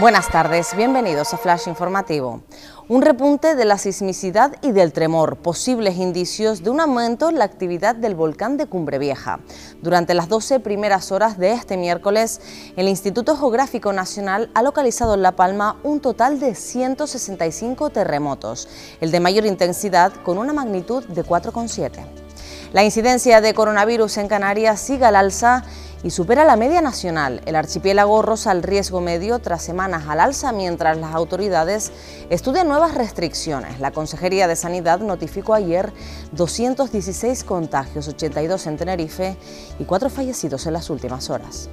Buenas tardes, bienvenidos a Flash Informativo. Un repunte de la sismicidad y del tremor, posibles indicios de un aumento en la actividad del volcán de Cumbre Vieja. Durante las 12 primeras horas de este miércoles, el Instituto Geográfico Nacional ha localizado en La Palma un total de 165 terremotos, el de mayor intensidad con una magnitud de 4,7. La incidencia de coronavirus en Canarias sigue al alza y supera la media nacional. El archipiélago roza el riesgo medio tras semanas al alza mientras las autoridades estudian nuevas restricciones. La Consejería de Sanidad notificó ayer 216 contagios, 82 en Tenerife y 4 fallecidos en las últimas horas.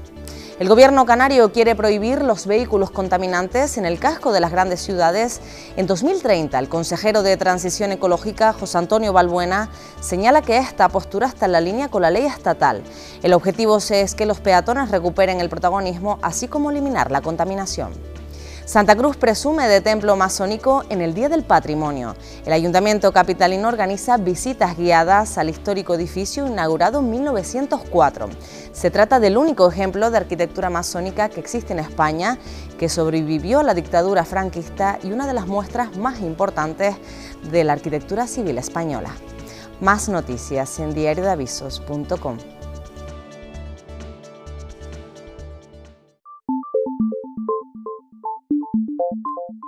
El gobierno canario quiere prohibir los vehículos contaminantes en el casco de las grandes ciudades. En 2030, el consejero de Transición Ecológica, José Antonio Balbuena, señala que esta postura está en la línea con la ley estatal. El objetivo es que los peatones recuperen el protagonismo, así como eliminar la contaminación. Santa Cruz presume de templo masónico en el Día del Patrimonio. El Ayuntamiento Capitalino organiza visitas guiadas al histórico edificio inaugurado en 1904. Se trata del único ejemplo de arquitectura masónica que existe en España, que sobrevivió a la dictadura franquista y una de las muestras más importantes de la arquitectura civil española. Más noticias en diariodeavisos.com. you